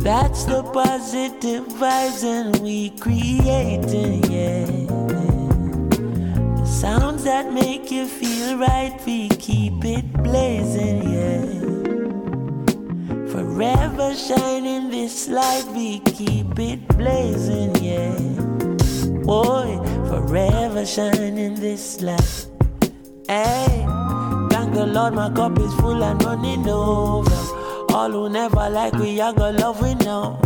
That's the positive vibes and we creating, yeah. The sounds that make you feel right, we keep it blazing, yeah. Forever shining this light, we keep it blazing, yeah. Boy, forever shining this light. Hey, thank the Lord, my cup is full and running over. All who never like we, gonna love we now.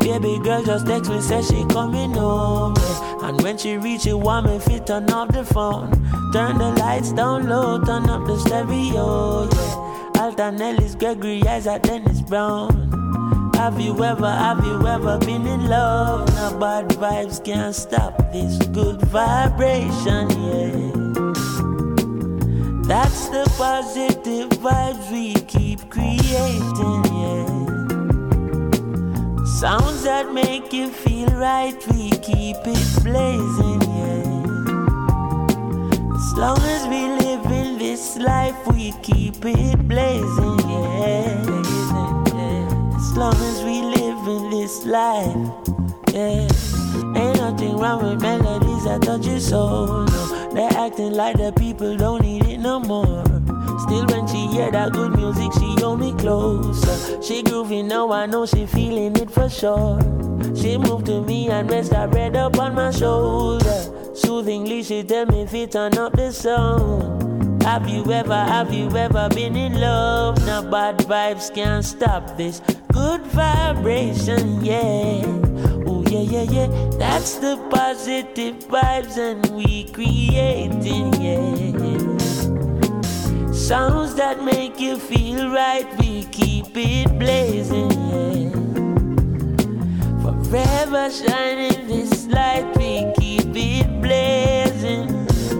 Baby girl just text me, said she coming home. And when she reach, it want me fit turn off the phone. Turn the lights down low, turn up the stereo. Yeah. Alton Ellis, Gregory Isaac, Dennis Brown. Have you ever, have you ever been in love? Now bad vibes can't stop this good vibration, yeah. That's the positive vibes we keep keep creating, yeah. Sounds that make you feel right, we keep it blazing, yeah. As long as we live in this life, we keep it blazing, yeah. Blazing, yeah. As long as we live in this life, yeah. Ain't nothing wrong with melodies that touch your soul. No, they're acting like the people don't need it no more. Still, when she hear that good music, she hold me closer. She groovy now, I know she feeling it for sure. She moved to me and rest her head up on my shoulder. Soothingly, she tell me if it turn up the song. Have you ever, have you ever been in love? Now bad vibes can't stop this good vibration, yeah. Oh yeah, yeah, yeah. That's the positive vibes and we creating, yeah. Sounds that make you feel right, we keep it blazing. Forever shining this light, we keep it blazing,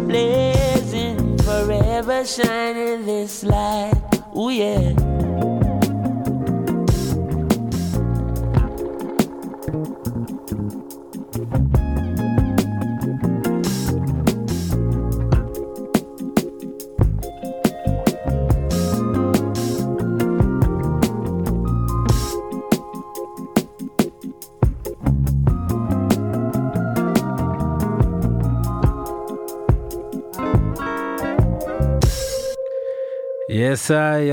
blazing. Forever shining this light, oh yeah.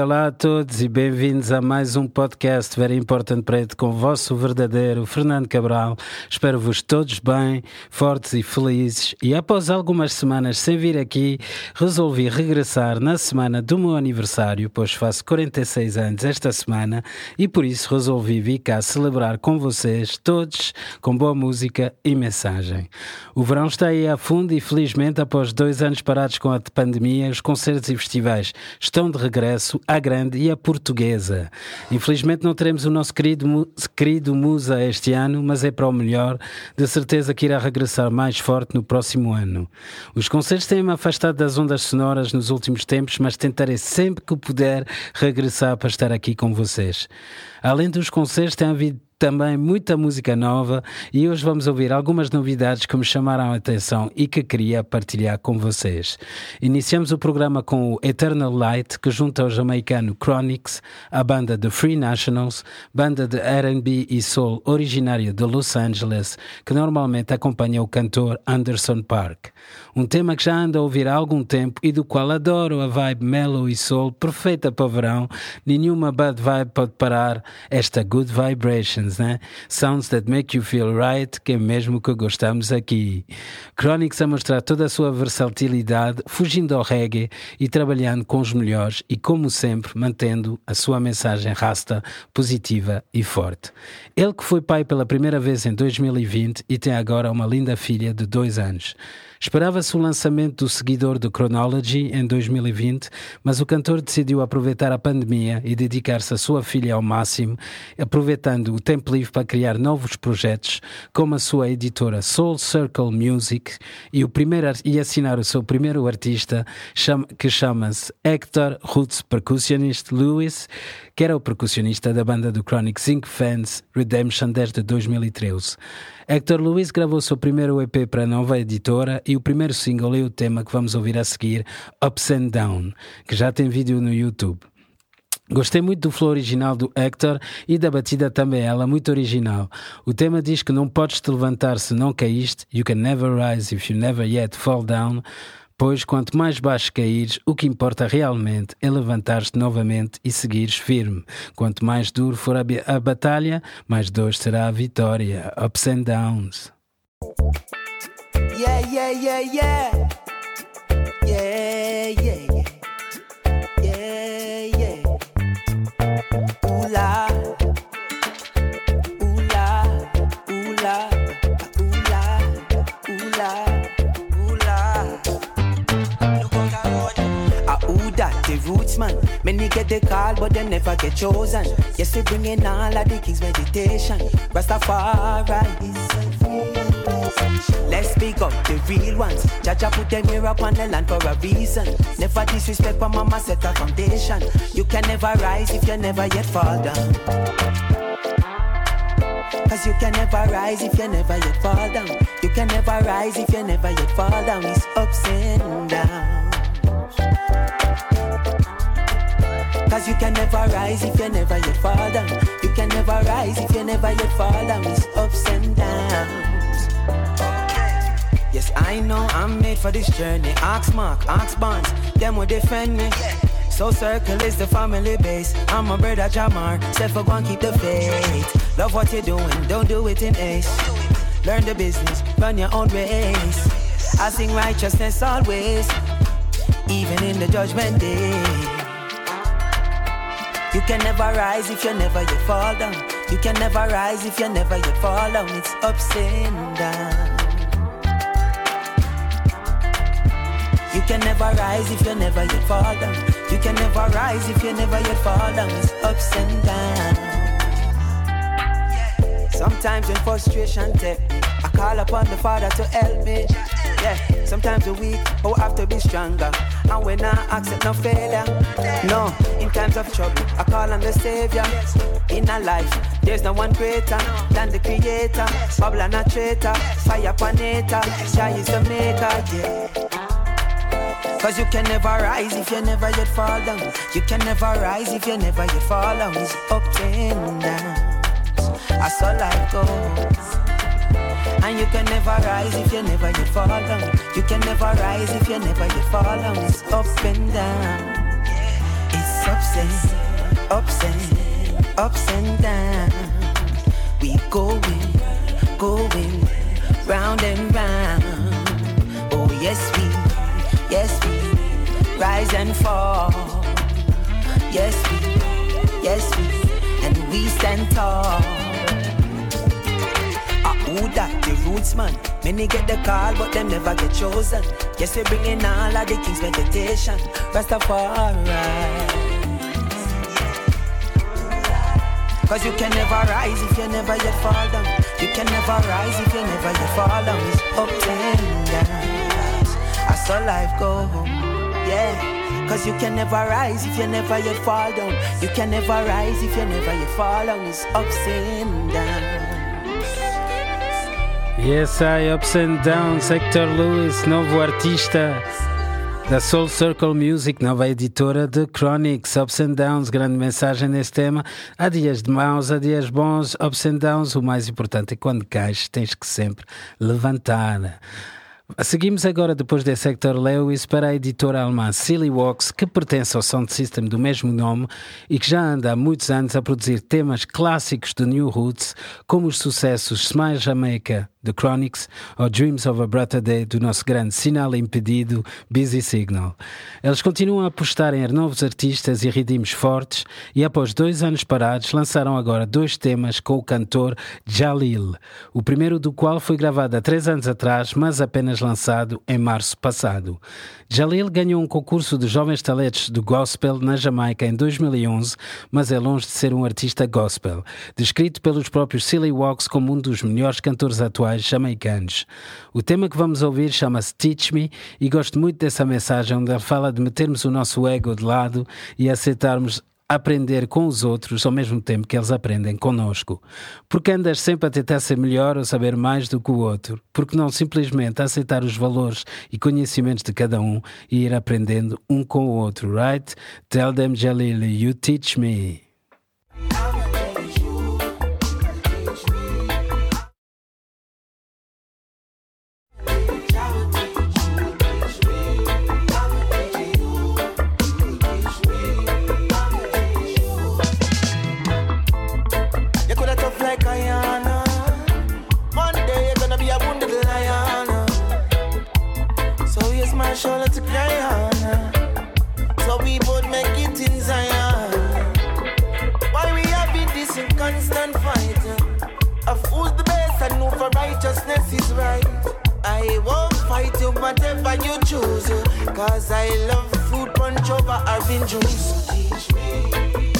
olá a todos e bem-vindos a mais um podcast Very Important Preto com o vosso verdadeiro Fernando Cabral. Espero-vos todos bem, fortes e felizes. E após algumas semanas sem vir aqui, resolvi regressar na semana do meu aniversário, pois faço 46 anos esta semana e por isso resolvi vir cá celebrar com vocês, todos, com boa música e mensagem. O verão está aí a fundo e felizmente após dois anos parados com a pandemia, os concertos e festivais estão de regresso à grande e à portuguesa. Infelizmente não teremos o nosso querido, querido Musa este ano, mas é para o melhor, de certeza que irá regressar mais forte no próximo ano. Os conselhos têm-me afastado das ondas sonoras nos últimos tempos, mas tentarei sempre que puder regressar para estar aqui com vocês. Além dos conselhos, tem havido também muita música nova e hoje vamos ouvir algumas novidades que me chamaram a atenção e que queria partilhar com vocês. Iniciamos o programa com o Eternal Light, que junta o jamaicano Chronics, a banda de Free Nationals, banda de RB e soul originária de Los Angeles, que normalmente acompanha o cantor Anderson Park. Um tema que já ando a ouvir há algum tempo e do qual adoro a vibe mellow e soul perfeita para verão. Nenhuma bad vibe pode parar esta good vibrations. Sounds, né? Sounds that make you feel right, que é mesmo que gostamos aqui. Chronics a mostrar toda a sua versatilidade, fugindo ao reggae e trabalhando com os melhores e, como sempre, mantendo a sua mensagem rasta, positiva e forte. Ele que foi pai pela primeira vez em 2020 e tem agora uma linda filha de dois anos. Esperava-se o lançamento do seguidor do Chronology em 2020, mas o cantor decidiu aproveitar a pandemia e dedicar-se à sua filha ao máximo, aproveitando o tempo livre para criar novos projetos, como a sua editora Soul Circle Music e, o primeiro, e assinar o seu primeiro artista, que chama-se Hector Roots Percussionist Lewis, que era o percussionista da banda do Chronic Zinc Fans Redemption desde 2013. Hector Luiz gravou seu primeiro EP para a nova editora e o primeiro single é o tema que vamos ouvir a seguir, Ups and Down, que já tem vídeo no YouTube. Gostei muito do flow original do Hector e da batida também ela, é muito original. O tema diz que não podes te levantar se não caíste, you can never rise if you never yet fall down pois quanto mais baixo caíres, o que importa realmente é levantar-te novamente e seguires firme. Quanto mais duro for a, a batalha, mais doce será a vitória. Ups and downs. Yeah, yeah, yeah, yeah. Yeah, yeah. roots, man. Many get the call, but they never get chosen. Yes, we bring in all of the king's meditation. Rastafari. Let's pick up the real ones. Jaja put them here up on the land for a reason. Never disrespect, when mama set a foundation. You can never rise if you never yet fall down. Cause you can never rise if you never yet fall down. You can never rise if you never yet fall down. It's ups and downs. Cause you can never rise if you never yet fall down. You can never rise if you never yet fall down. It's ups and downs. Yes, I know I'm made for this journey. Ox mark, ox bonds, them will defend me. So circle is the family base. I'm a brother Jamar, set for one keep the faith. Love what you're doing, don't do it in haste. Learn the business, run your own race. I sing righteousness always even in the judgment day. You can never rise if you never you fall down. You can never rise if you never you fall down. It's ups and downs. You can never rise if you never you fall down. You can never rise if you never you fall down. It's ups and downs. Sometimes when frustration take me, I call upon the Father to help me. Yeah, sometimes the weak, oh, I have to be stronger. And when I accept no failure, no, in times of trouble, I call on the Savior. In our life, there's no one greater than the Creator. Babble and a traitor, fire paneta, Jah is the maker, yeah. Cause you can never rise if you never yet fall down. You can never rise if you never yet fall down. It's up and down. I saw life goes. And you can never rise if you never get fall down. You can never rise if you never get fall down. It's up and down. It's ups and ups and ups and down. We going, going round and round. Oh yes we, yes we rise and fall. Yes we, yes we, and we stand tall. Buddha, the roots man. Many get the call, but them never get chosen. Yes, we bring in all of the king's meditation. Rastafari. Cause you can never rise if you never yet fall down. You can never rise if you never yet fall down. It's up and down. I saw life go home. Yeah. Cause you can never rise if you never yet fall down. You can never rise if you never yet fall down. It's ups and downs. Yes, I Ups and Downs, Hector Lewis, novo artista da Soul Circle Music, nova editora de Chronics, Ups and Downs, grande mensagem nesse tema. Há dias de maus, há dias bons, Ups and Downs, o mais importante é quando cais, tens que sempre levantar. Seguimos agora, depois de Sector Lewis, para a editora alemã Silly Walks, que pertence ao sound system do mesmo nome e que já anda há muitos anos a produzir temas clássicos do New Roots, como os sucessos Smile Jamaica, The Chronics, ou Dreams of a Brother Day, do nosso grande sinal impedido, Busy Signal. Eles continuam a apostar em novos artistas e ritmos fortes e, após dois anos parados, lançaram agora dois temas com o cantor Jalil, o primeiro do qual foi gravado há três anos atrás, mas apenas lançado em março passado. Jalil ganhou um concurso de jovens talentos do gospel na Jamaica em 2011, mas é longe de ser um artista gospel, descrito pelos próprios Silly Walks como um dos melhores cantores atuais jamaicanos. O tema que vamos ouvir chama-se Teach Me e gosto muito dessa mensagem onde ela fala de metermos o nosso ego de lado e aceitarmos aprender com os outros ao mesmo tempo que eles aprendem conosco. Porque andas sempre a tentar ser melhor ou saber mais do que o outro, porque não simplesmente aceitar os valores e conhecimentos de cada um e ir aprendendo um com o outro, right? Tell them Jalil, you teach me. fight you, whatever you choose. Cause I love fruit punch over orange juice. Teach me.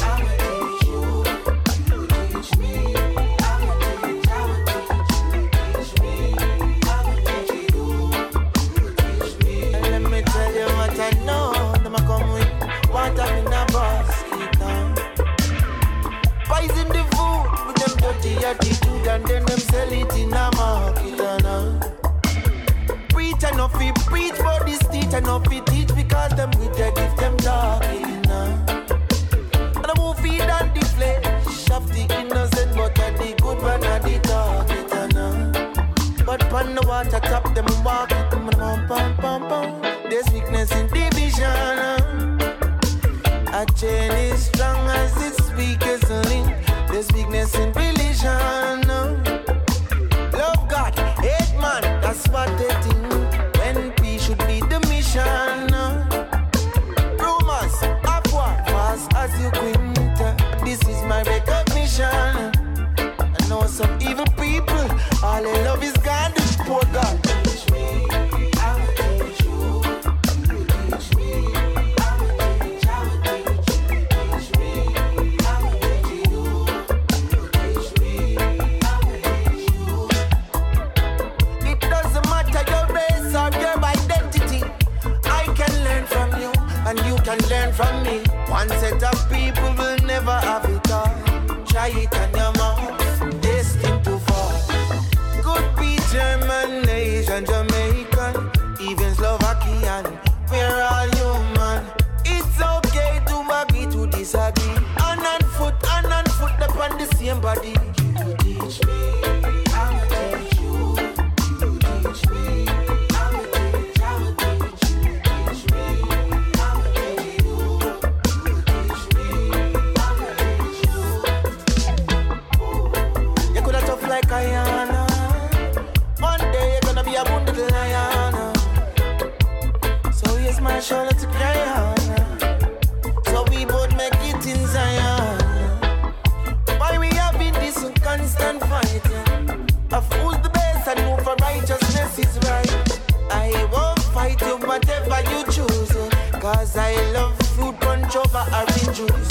and learn from me. One set of people will never have it all. Try it on your mouth, destined to fall. Good be German. Cause I love fruit punch over orange juice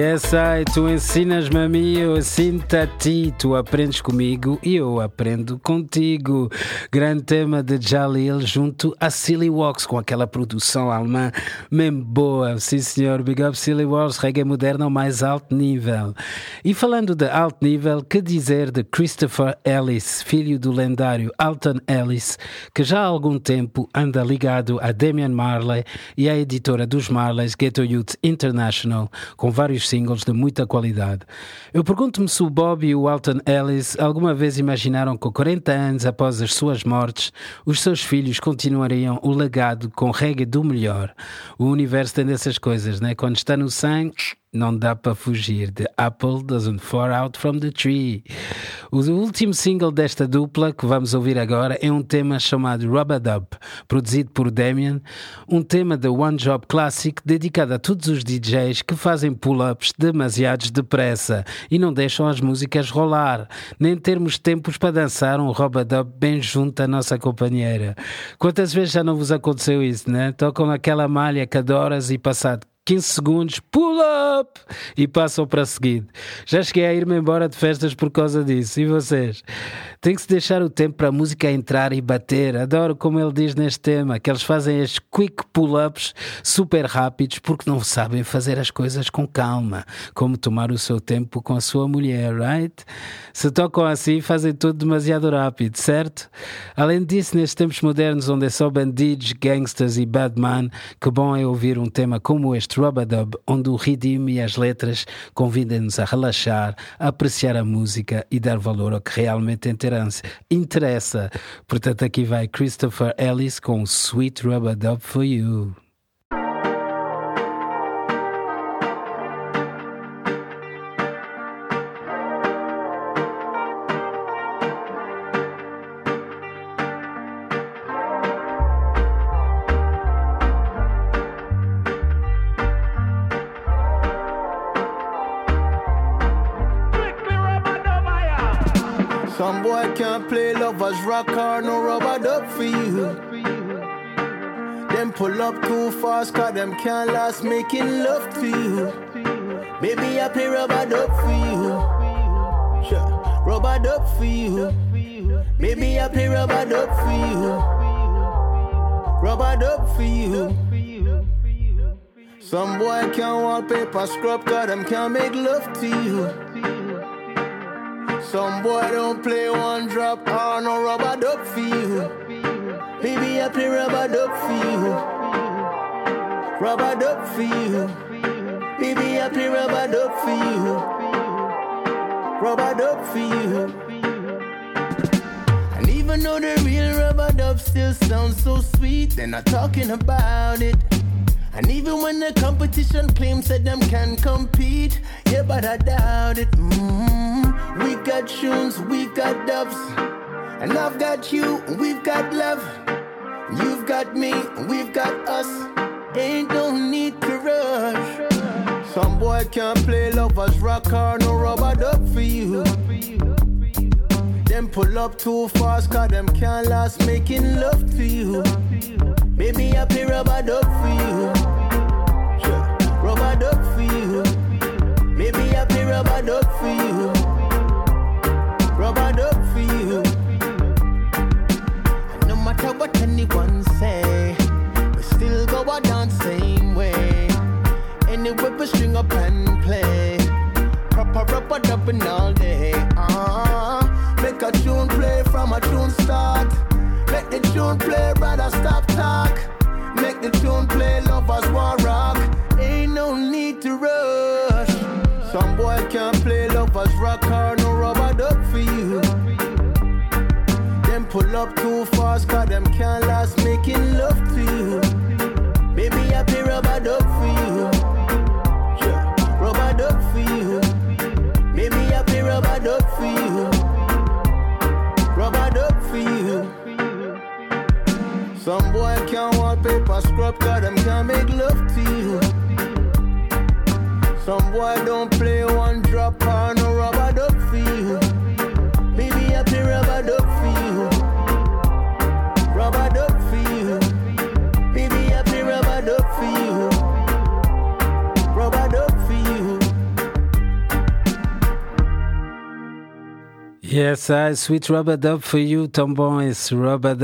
Yes, I, tu ensinas-me a mim, eu ensino a ti. Tu aprendes comigo e eu aprendo contigo. Grande tema de Jalil junto a Silly Walks, com aquela produção alemã mesmo boa. Sim, senhor, big up Silly Walks, reggae moderno ao mais alto nível. E falando de alto nível, que dizer de Christopher Ellis, filho do lendário Alton Ellis, que já há algum tempo anda ligado a Damian Marley e à editora dos Marleys, Ghetto Youth International, com vários singles de muita qualidade. Eu pergunto-me se o Bob e o Alton Ellis alguma vez imaginaram que 40 anos após as suas mortes, os seus filhos continuariam o legado com reggae do melhor. O universo tem dessas coisas, né? Quando está no sangue, não dá para fugir de Apple Doesn't Fall Out from the Tree. O último single desta dupla que vamos ouvir agora é um tema chamado a Dub, produzido por Damien, um tema da One Job Classic dedicado a todos os DJs que fazem pull-ups demasiados depressa e não deixam as músicas rolar, nem termos tempos para dançar um a Dub bem junto à nossa companheira. Quantas vezes já não vos aconteceu isso, né? Tocam aquela malha que adoras e passado 15 segundos, pull up! E passam para a seguir. Já cheguei a ir-me embora de festas por causa disso. E vocês? Tem que se deixar o tempo para a música entrar e bater. Adoro como ele diz neste tema, que eles fazem as quick pull-ups super rápidos porque não sabem fazer as coisas com calma, como tomar o seu tempo com a sua mulher, right? Se tocam assim, fazem tudo demasiado rápido, certo? Além disso, nestes tempos modernos onde é só bandidos, gangsters e bad man, que bom é ouvir um tema como este Rubadub, onde o ritmo e as letras convidam-nos a relaxar, a apreciar a música e dar valor ao que realmente entendemos interessa. Portanto, aqui vai Christopher Ellis com Sweet Rubber Dub for You. up too fast, cause them can't last making love to you. Baby, I play rubber duck for you. Sure. Rubber duck for you. Baby, I play rubber duck for you. Rubber duck for you. Some boy can't wallpaper scrub, cause them can't make love to you. Some boy don't play one drop, on ah, no rubber duck for you. Baby, I play rubber duck for you rubber duck for you. Baby, I play rubber duck for you. Rubber duck for you. And even though the real rubber duck still sounds so sweet, they're not talking about it. And even when the competition claims that them can compete, yeah, but I doubt it. Mm-hmm. We got tunes, we got dubs, and I've got you, we've got love. You've got me, we've got us. Ain't no need to rush. Some boy can't play lovers rock or no rubber duck for you. Them pull up too fast, cause them can't last making love to you. Baby, I play rubber duck for you. Yeah. Rubber duck for you. Baby, I play rubber duck for you. Rubber duck for you. No matter what anyone with a string up and play. Proper all day. Uh-huh. Make a tune play from a tune start. Make the tune play, rather stop talk. Make the tune play, lovers war rock. Ain't no need to rush. Some boy can't play lovers rock or no rubber duck for you. Them pull up too fast, cause them can't last making love to you. Baby, I play rubber duck for you. up, God, I'm gonna make love to you. Some boy don't play one. Yes, I uh, Sweet Rub It for You, tão bom esse Rub It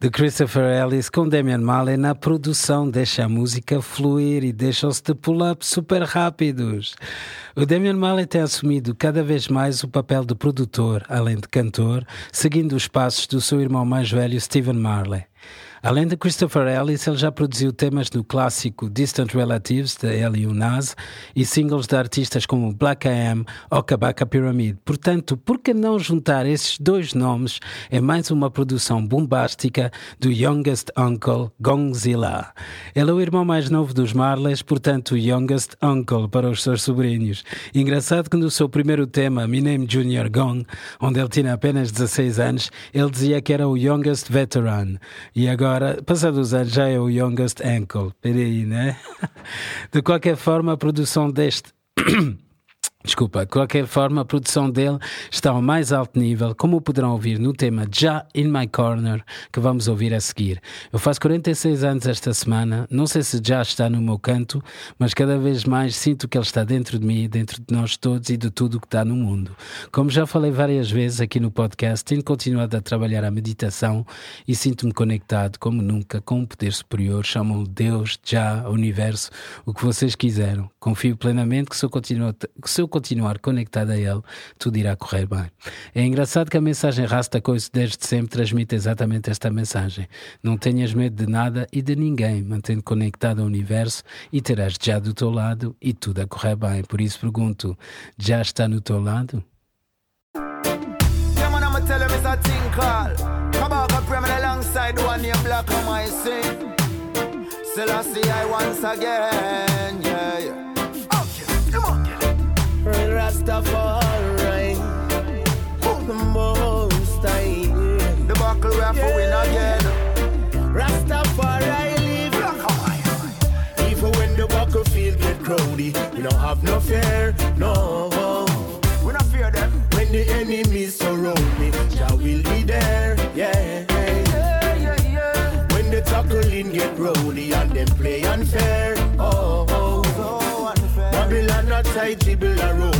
de Christopher Ellis com Damian Marley na produção, deixa a música fluir e deixam-se de pull-up super rápidos. O Damian Marley tem assumido cada vez mais o papel de produtor, além de cantor, seguindo os passos do seu irmão mais velho, Stephen Marley. Além de Christopher Ellis, ele já produziu temas do clássico Distant Relatives, da Ellie Unaz, e singles de artistas como Black AM ou Kabaka Pyramid. Portanto, por que não juntar esses dois nomes em é mais uma produção bombástica do Youngest Uncle, Gongzilla? Ele é o irmão mais novo dos Marleys, portanto, Youngest Uncle para os seus sobrinhos. Engraçado que no seu primeiro tema, My Name Junior Gong, onde ele tinha apenas 16 anos, ele dizia que era o Youngest Veteran. E agora agora, passados anos, já é o Youngest Ankle. Peraí, né? De qualquer forma, a produção deste. Desculpa, de qualquer forma, a produção dele está ao mais alto nível, como poderão ouvir no tema Já In My Corner, que vamos ouvir a seguir. Eu faço 46 anos esta semana, não sei se já está no meu canto, mas cada vez mais sinto que ele está dentro de mim, dentro de nós todos e de tudo o que está no mundo. Como já falei várias vezes aqui no podcast, tenho continuado a trabalhar a meditação e sinto-me conectado, como nunca, com um poder superior, chamam Deus, Já, Universo, o que vocês quiseram. Confio plenamente que se eu, continuo, que se continuar conectado a ele, tudo irá correr bem. É engraçado que a mensagem Rasta Coice desde sempre transmite exatamente esta mensagem. Não tenhas medo de nada e de ninguém, mantendo conectado ao universo e terás já do teu lado e tudo a correr bem. Por isso pergunto, já está no teu lado? I once again, yeah, yeah. Rastafari, the most I The buckle we're yeah. win again. Rastafari live. Black Even when the buckle field get crowdy, we don't have no fear, no. We not fear them. When the enemies surround me, Jah will be there, yeah. yeah, yeah, yeah. When the tackling get rowdy and them play unfair, oh. oh. So unfair. Babylon not tight, dribble a roll.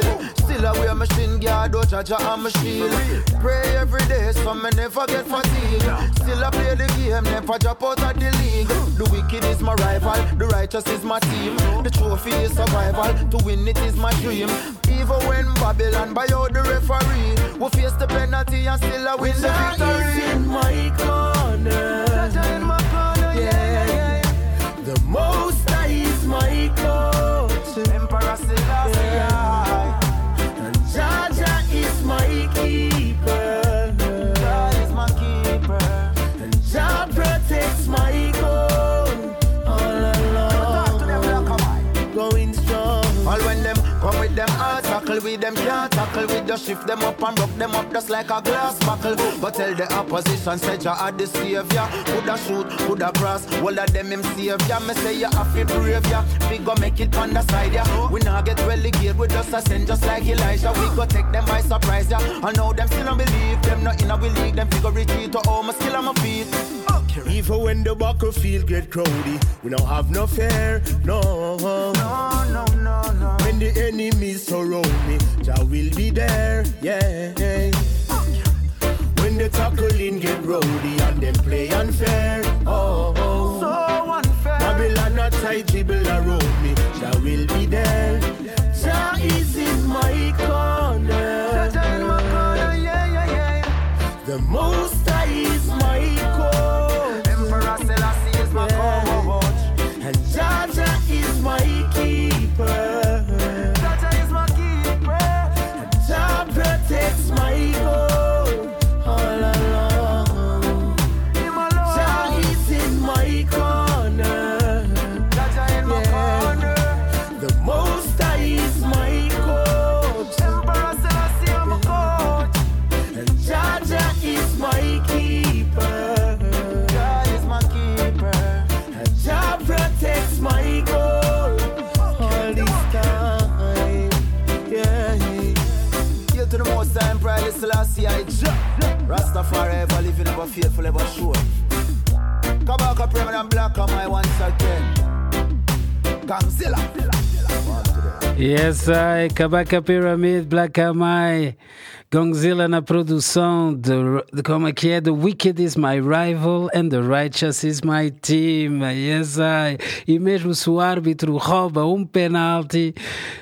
Jaja I'm a shield. Pray every day so me never get fatigued. Still I play the game, never drop out of the league. The wicked is my rival, the righteous is my team. The trophy is survival, to win it is my dream. Even when Babylon buy out the referee, we face the penalty and still I win the victory. in my corner. Jaja in my corner, yeah. yeah, yeah. The Most High is my coach. Emperor Selassie. Yeah is my key. them can't tackle. with the shift them up and rock them up just like a glass buckle. But tell the opposition, said you are the savior. Coulda shoot, coulda cross, all of them him savior. Me say you have to brave ya. We go make it on the side ya. We now get relegated, we just ascend just like Elijah. We go take them by surprise ya. I know them still don't believe them, not in a league. Them figure retreat to all my skill on my feet. Even when the battlefield get crowdy, we don't have no fear, no. No, no. When the enemies surround me, Jah will be there. Yeah. When the tackling get rowdy and them play unfair. Oh, oh. so unfair. Babylon a tight dribble around me, Jah will be there. Jah is in my corner. Jah in my corner. Yeah, yeah, yeah. The most Sai, Kabaka Pyramid, Black Amai, Gongzilla na produção, the, como é que é? The Wicked is my rival and the righteous is my team. Yes, é, I. E mesmo se o árbitro rouba um penalti,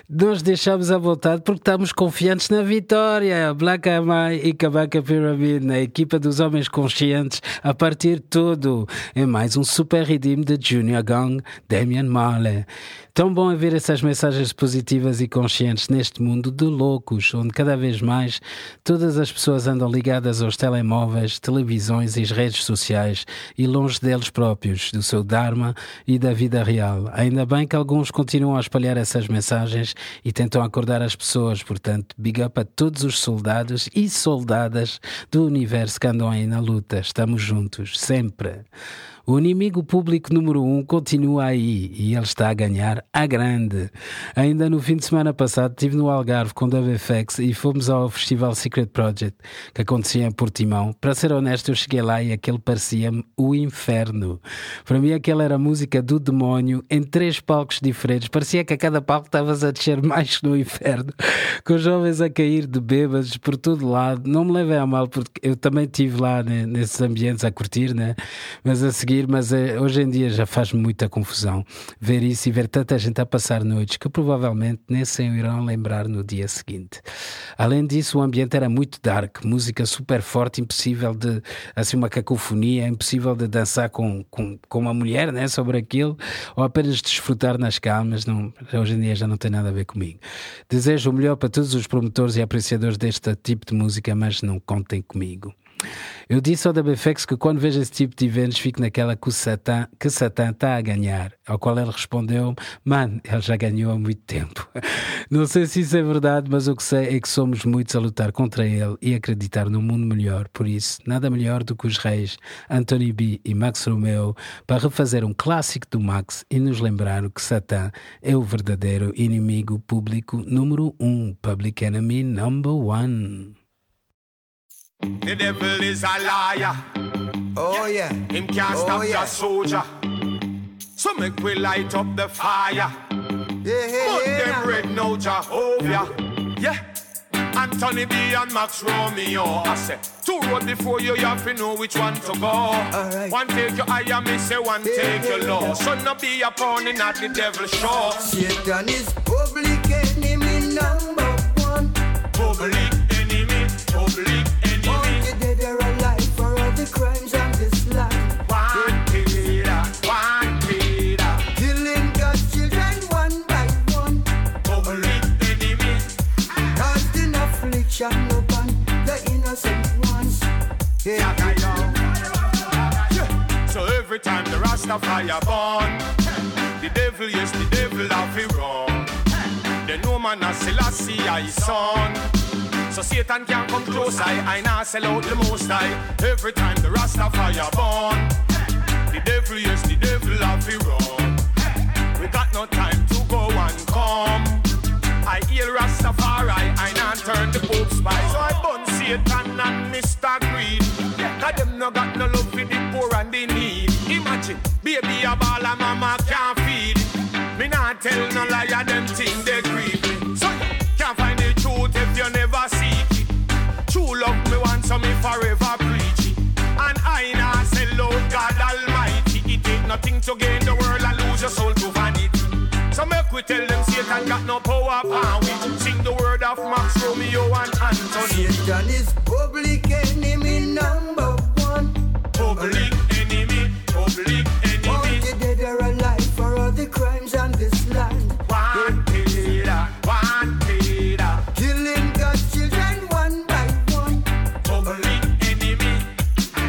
nós deixamos a vontade porque estamos confiantes na vitória. Black Amai e Kabaka Pyramid, na equipa dos homens conscientes, a partir de tudo. É mais um super redeem de Junior Gang, Damian Marley. Tão bom é ver essas mensagens positivas e conscientes neste mundo de loucos, onde cada vez mais todas as pessoas andam ligadas aos telemóveis, televisões e redes sociais e longe deles próprios, do seu Dharma e da vida real. Ainda bem que alguns continuam a espalhar essas mensagens e tentam acordar as pessoas, portanto, big up a todos os soldados e soldadas do universo que andam aí na luta. Estamos juntos, sempre. O inimigo público número um continua aí e ele está a ganhar a grande. Ainda no fim de semana passado estive no Algarve com WFX e fomos ao Festival Secret Project, que acontecia em Portimão. Para ser honesto, eu cheguei lá e aquele parecia-me o inferno. Para mim, aquela era música do demónio em três palcos diferentes. Parecia que a cada palco estavas a descer mais no inferno, com os jovens a cair de bêbados por todo lado. Não me levei a mal, porque eu também estive lá né, nesses ambientes a curtir, né? mas a seguir mas eh, hoje em dia já faz muita confusão ver isso e ver tanta gente a passar noites que provavelmente nem se irão lembrar no dia seguinte. Além disso, o ambiente era muito dark, música super forte, impossível de, assim, uma cacofonia, impossível de dançar com, com, com uma mulher né, sobre aquilo, ou apenas desfrutar nas calmas, não, hoje em dia já não tem nada a ver comigo. Desejo o melhor para todos os promotores e apreciadores deste tipo de música, mas não contem comigo. Eu disse ao da BFX que quando vejo esse tipo de eventos fico naquela que o Satã, que Satã está a ganhar. Ao qual ele respondeu: Mano, ele já ganhou há muito tempo. Não sei se isso é verdade, mas o que sei é que somos muitos a lutar contra ele e acreditar num mundo melhor. Por isso, nada melhor do que os reis Anthony B e Max Romeo para refazer um clássico do Max e nos lembrar que Satã é o verdadeiro inimigo público número um, Public Enemy Number One. The devil is a liar. Oh yeah. Him can't oh, stop yeah. the soldier. So make we light up the fire. Yeah, yeah, Put yeah, them red now Jehovah. Yeah. Anthony B and Max Romeo. I say two road before you, you have to know which one to go. One take your eye, me say one yeah, take yeah, your law. Yeah. So no be a pony, not the devil's show. Satan is public enemy number Yeah. So every time the Rastafari born, the devil, yes, the devil have it wrong. The no man a Selassie I son. So Satan can't come close, I, I now sell out the most I. Every time the Rastafari born, the devil, yes, the devil have it wrong. We got no time to go and come. I heal Rastafari, I now turn the Pope's spice. Satan and Mr. Greed. Cause them no got no love for the poor and the need. Imagine, baby a ball and mama can't feed. Me not tell no liar, them thing they grieve So you can't find the truth if you never seek it. True love me want so me forever preach it. And I not sell out God Almighty. It ain't nothing to gain the world and lose your soul to vanity we tell them Satan got no power. And we sing the word of Max Romeo and Anthony. Satan is public enemy number one. Public enemy, public enemy. Wanted dead or alive for all the crimes on this land. one wanted. Killing God's children one by one. Public enemy.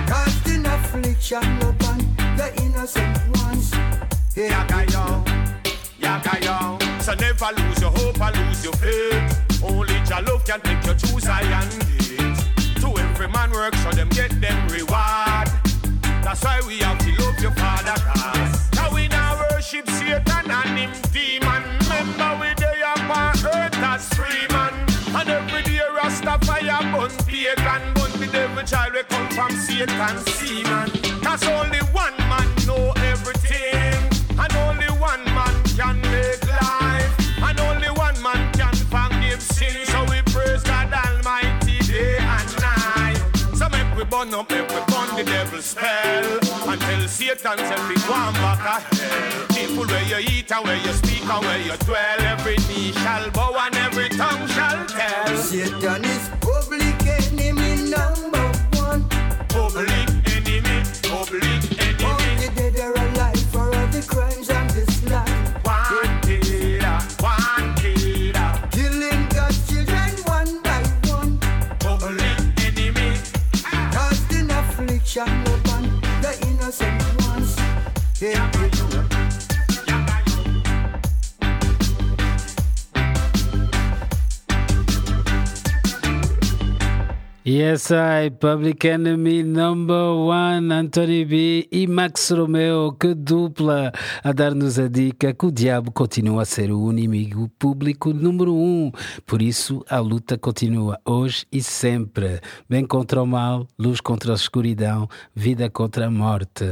Casting affliction upon the innocent ones. Here yeah, I go. Zion. So never lose your hope or lose your faith. Only your love can make you choose Zion gate. To every man work, so them get them reward. That's why we have to love your father cause. Now we now worship Satan and him demon. Remember we day upon earth as free man. And every day Rastafire bun pagan. Bun the devil child we come from Satan's see man. Cause only one burn up, make we burn the devil's spell. And tell Satan, tell me, go back to hell. People where you eat and where you speak and where you dwell. Every knee shall bow and every tongue shall tell. Satan Yes, I, Public Enemy Number One, Anthony B e Max Romeo, que dupla a dar-nos a dica que o diabo continua a ser o inimigo público número um. Por isso, a luta continua hoje e sempre. Bem contra o mal, luz contra a escuridão, vida contra a morte.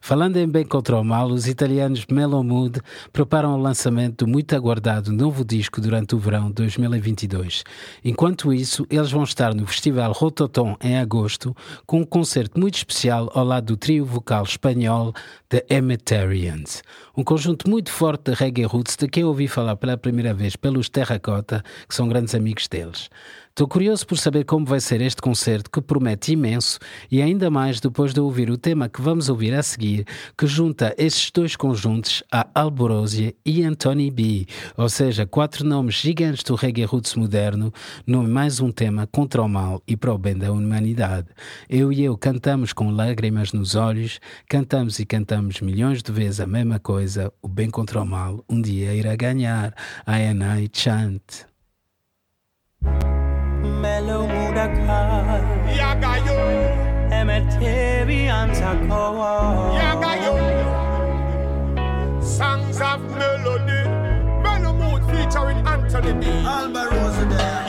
Falando em bem contra o mal, os italianos Melo Mood preparam o lançamento do muito aguardado novo disco durante o verão 2022. Enquanto isso, eles vão estar no Festival Rototom em agosto, com um concerto muito especial ao lado do trio vocal espanhol The Emetarians, um conjunto muito forte de reggae roots de quem ouvi falar pela primeira vez pelos Terracota, que são grandes amigos deles. Estou curioso por saber como vai ser este concerto que promete imenso e ainda mais depois de ouvir o tema que vamos ouvir a seguir, que junta esses dois conjuntos a Alborosia e Anthony B, ou seja, quatro nomes gigantes do reggae roots moderno, num mais um tema contra o mal e para o bem da humanidade. Eu e eu cantamos com lágrimas nos olhos, cantamos e cantamos milhões de vezes a mesma coisa, o bem contra o mal um dia irá ganhar. I and I chant. mellow mood a car. Yagayo. Emeteri Antakoa. Yagayo. Songs of melody. Mellow mood featuring Anthony B. Alba Rosa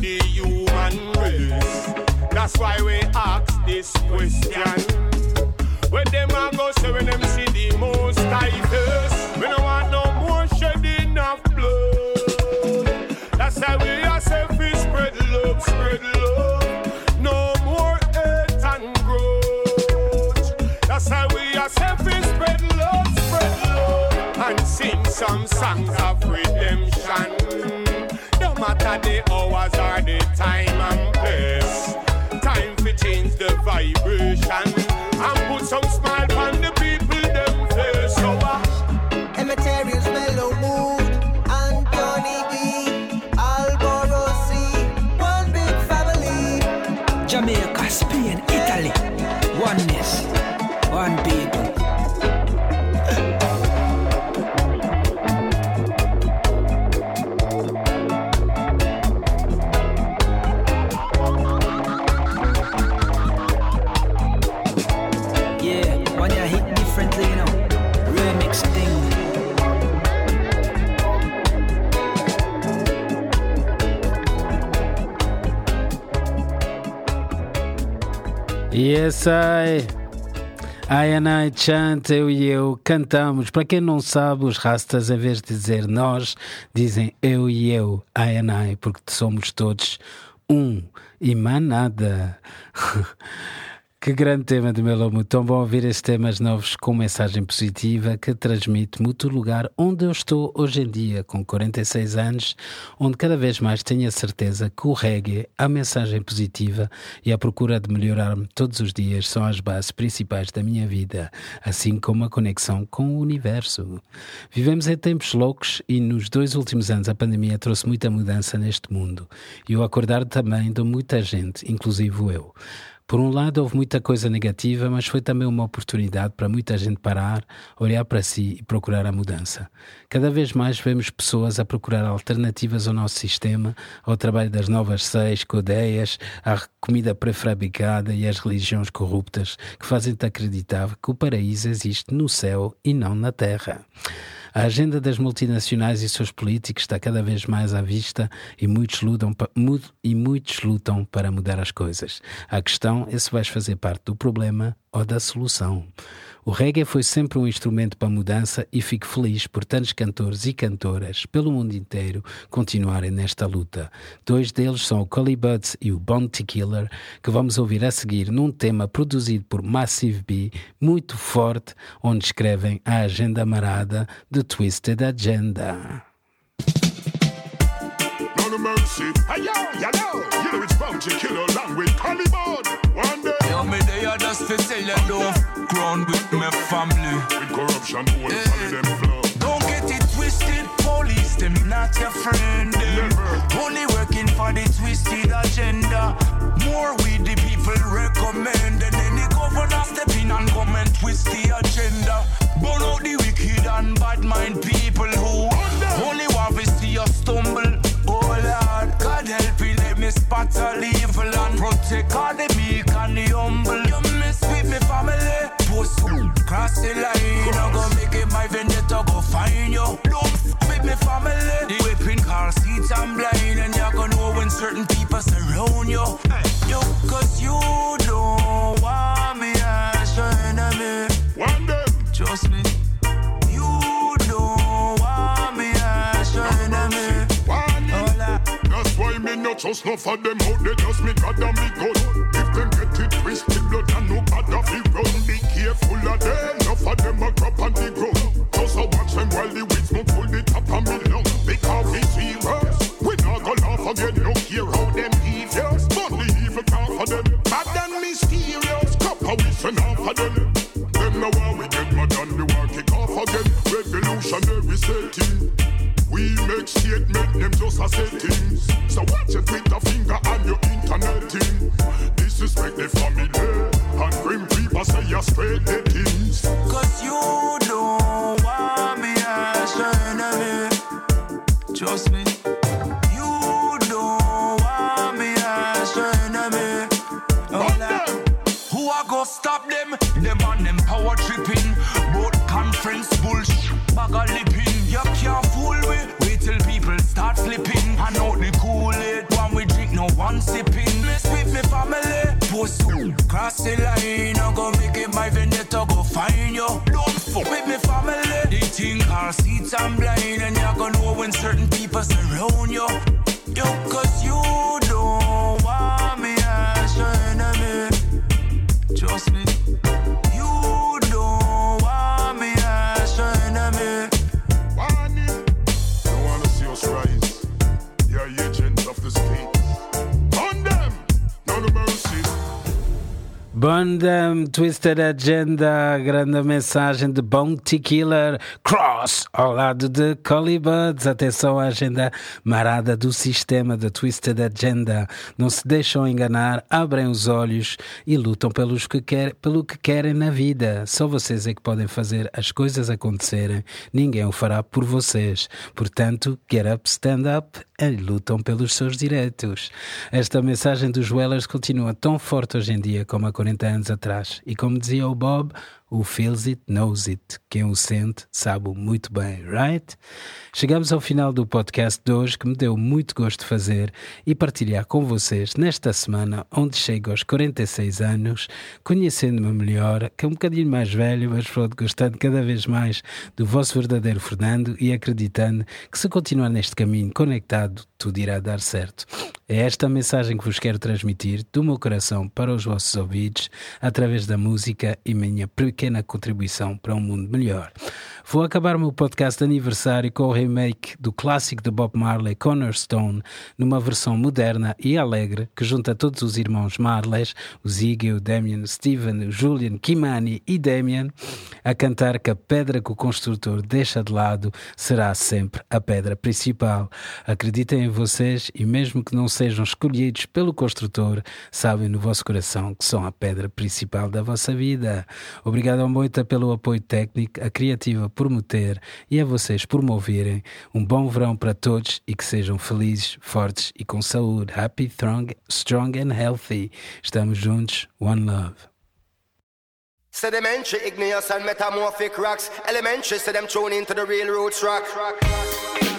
the human race. That's why we ask this question. When them a go say when them see the most I We don't want no more shedding of blood. That's why we are selfish, spread love, spread love. No more hate and grudge. That's why we are selfish, spread love, spread love. And sing some songs of freedom matter the hours or the time and place. Time to change the vibration and put some smile. Yes, I. I and I chant, eu e eu cantamos. Para quem não sabe, os rastas, em vez de dizer nós, dizem eu e eu, I and I, porque somos todos um e mais nada. Que grande tema de Melomo. Tão bom ouvir esses temas novos com mensagem positiva que transmite muito o lugar onde eu estou hoje em dia, com 46 anos, onde cada vez mais tenho a certeza que o reggae, a mensagem positiva e a procura de melhorar-me todos os dias são as bases principais da minha vida, assim como a conexão com o universo. Vivemos em tempos loucos e nos dois últimos anos a pandemia trouxe muita mudança neste mundo e o acordar também de muita gente, inclusive eu. Por um lado, houve muita coisa negativa, mas foi também uma oportunidade para muita gente parar, olhar para si e procurar a mudança. Cada vez mais vemos pessoas a procurar alternativas ao nosso sistema, ao trabalho das novas seis, codeias, à comida prefabricada e às religiões corruptas que fazem-te acreditar que o paraíso existe no céu e não na terra. A agenda das multinacionais e seus políticos está cada vez mais à vista e muitos lutam, e muitos lutam para mudar as coisas. A questão é se vais fazer parte do problema ou da solução. O reggae foi sempre um instrumento para a mudança e fico feliz por tantos cantores e cantoras pelo mundo inteiro continuarem nesta luta. Dois deles são o Cully Buds e o Bounty Killer, que vamos ouvir a seguir num tema produzido por Massive B, muito forte, onde escrevem a agenda amarada do Twisted Agenda. mercy. Hey yo, you know, you know it's bound to kill along with Caliban. One day. Yo, me they are just to tell you dough. Ground with me family. With corruption, whole yeah. family them flow. Don't get it twisted, police them not your friend. Eh. Never. Only working for the twisted agenda. More we the people recommend, and then the governor step in and come and twist the agenda. Burn out the wicked and bad mind people who only want to see us stumble. God help me, let me spot all evil and protect all the meek and the humble. You miss with me family, post cross the line. I go make it my vendetta, go find you. Look with me family, the whipping car seats I'm blind, and you gonna know when certain people surround you. Yo, cause you don't want me as your enemy. One trust me. not trust no for them out, they just me God and me gun. If them get it twisted, blood and no bad of the run. Be careful of them, no for them a crop and the grow. Just a watch them while the weeds will pull the top of me lung. Because it's heroes, we not go laugh again, no care how them evils. But the evil can't for them, bad and mysterious. Cup of wish and half of them. Them now we get mad and the want kick off again. Revolutionary setting them just a settings. So watch your Twitter finger and your internet team. Disrespect the family and grim people say you're straight things. Cause you. I'm gonna make it my vendetta, go find you. Don't fuck with me family. They think I'll seats I'm blind, and you're gonna know when certain people surround you. on Twisted Agenda, grande mensagem de Bounty Killer Cross ao lado de Colibuds. Atenção à agenda marada do sistema da Twisted Agenda. Não se deixam enganar, abrem os olhos e lutam pelos que quer, pelo que querem na vida. Só vocês é que podem fazer as coisas acontecerem. Ninguém o fará por vocês. Portanto, get up, stand up e lutam pelos seus direitos. Esta mensagem dos Wellers continua tão forte hoje em dia como a 40 anos atrás. E como dizia o Bob, o feels it, knows it. Quem o sente sabe -o muito bem, right? Chegamos ao final do podcast de hoje, que me deu muito gosto de fazer e partilhar com vocês nesta semana, onde chego aos 46 anos, conhecendo-me melhor, que é um bocadinho mais velho, mas pronto, gostando cada vez mais do vosso verdadeiro Fernando e acreditando que se continuar neste caminho conectado, tudo irá dar certo. É esta a mensagem que vos quero transmitir do meu coração para os vossos ouvidos, através da música e minha pequena contribuição para um mundo melhor. Vou acabar o meu podcast de aniversário com o remake do clássico de Bob Marley, Cornerstone, numa versão moderna e alegre que junta todos os irmãos Marleys, o Ziggy, o Damien, o Steven, o Julian, Kimani e Damien, a cantar que a pedra que o construtor deixa de lado será sempre a pedra principal. Acreditem em vocês e, mesmo que não sejam escolhidos pelo construtor, sabem no vosso coração que são a pedra principal da vossa vida. Obrigado ao Moita pelo apoio técnico, a criativa por me ter e a vocês por me ouvirem. Um bom verão para todos e que sejam felizes, fortes e com saúde. Happy, strong, strong and healthy. Estamos juntos. One love. Sedimentary, igneous and metamorphic rocks. Elementary, them thrown into the real roots rock. rock, rock, rock.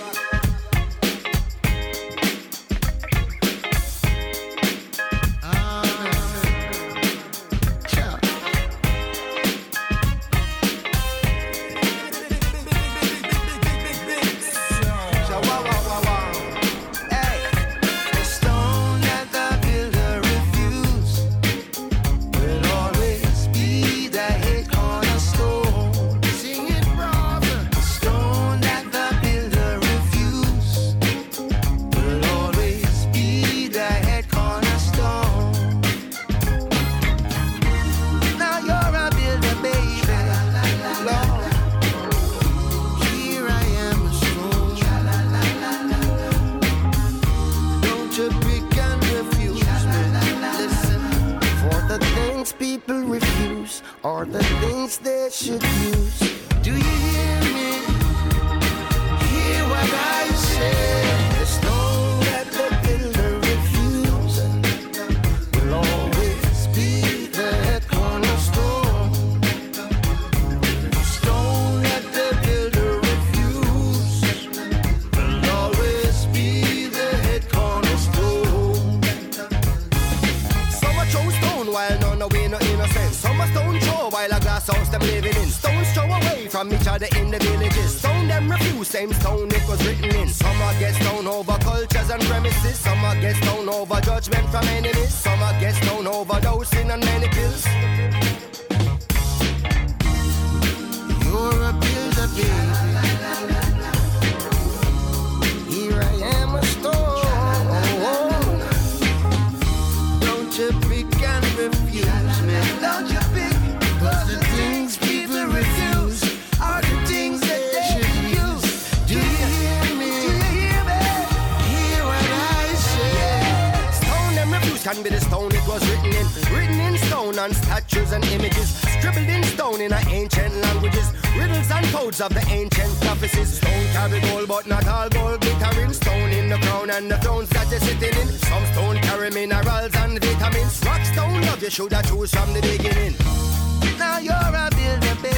same stone it was written in. Some are get stoned over cultures and premises. Some are get stoned over judgment from enemies. Some are get stoned words of the ancient prophecies. Stone carry gold, but not all gold glittering. Stone in the crown and the throne that you're sitting in. Some stone carry minerals and vitamins. Rock stone love you should have choose from the beginning. Now you're a builder,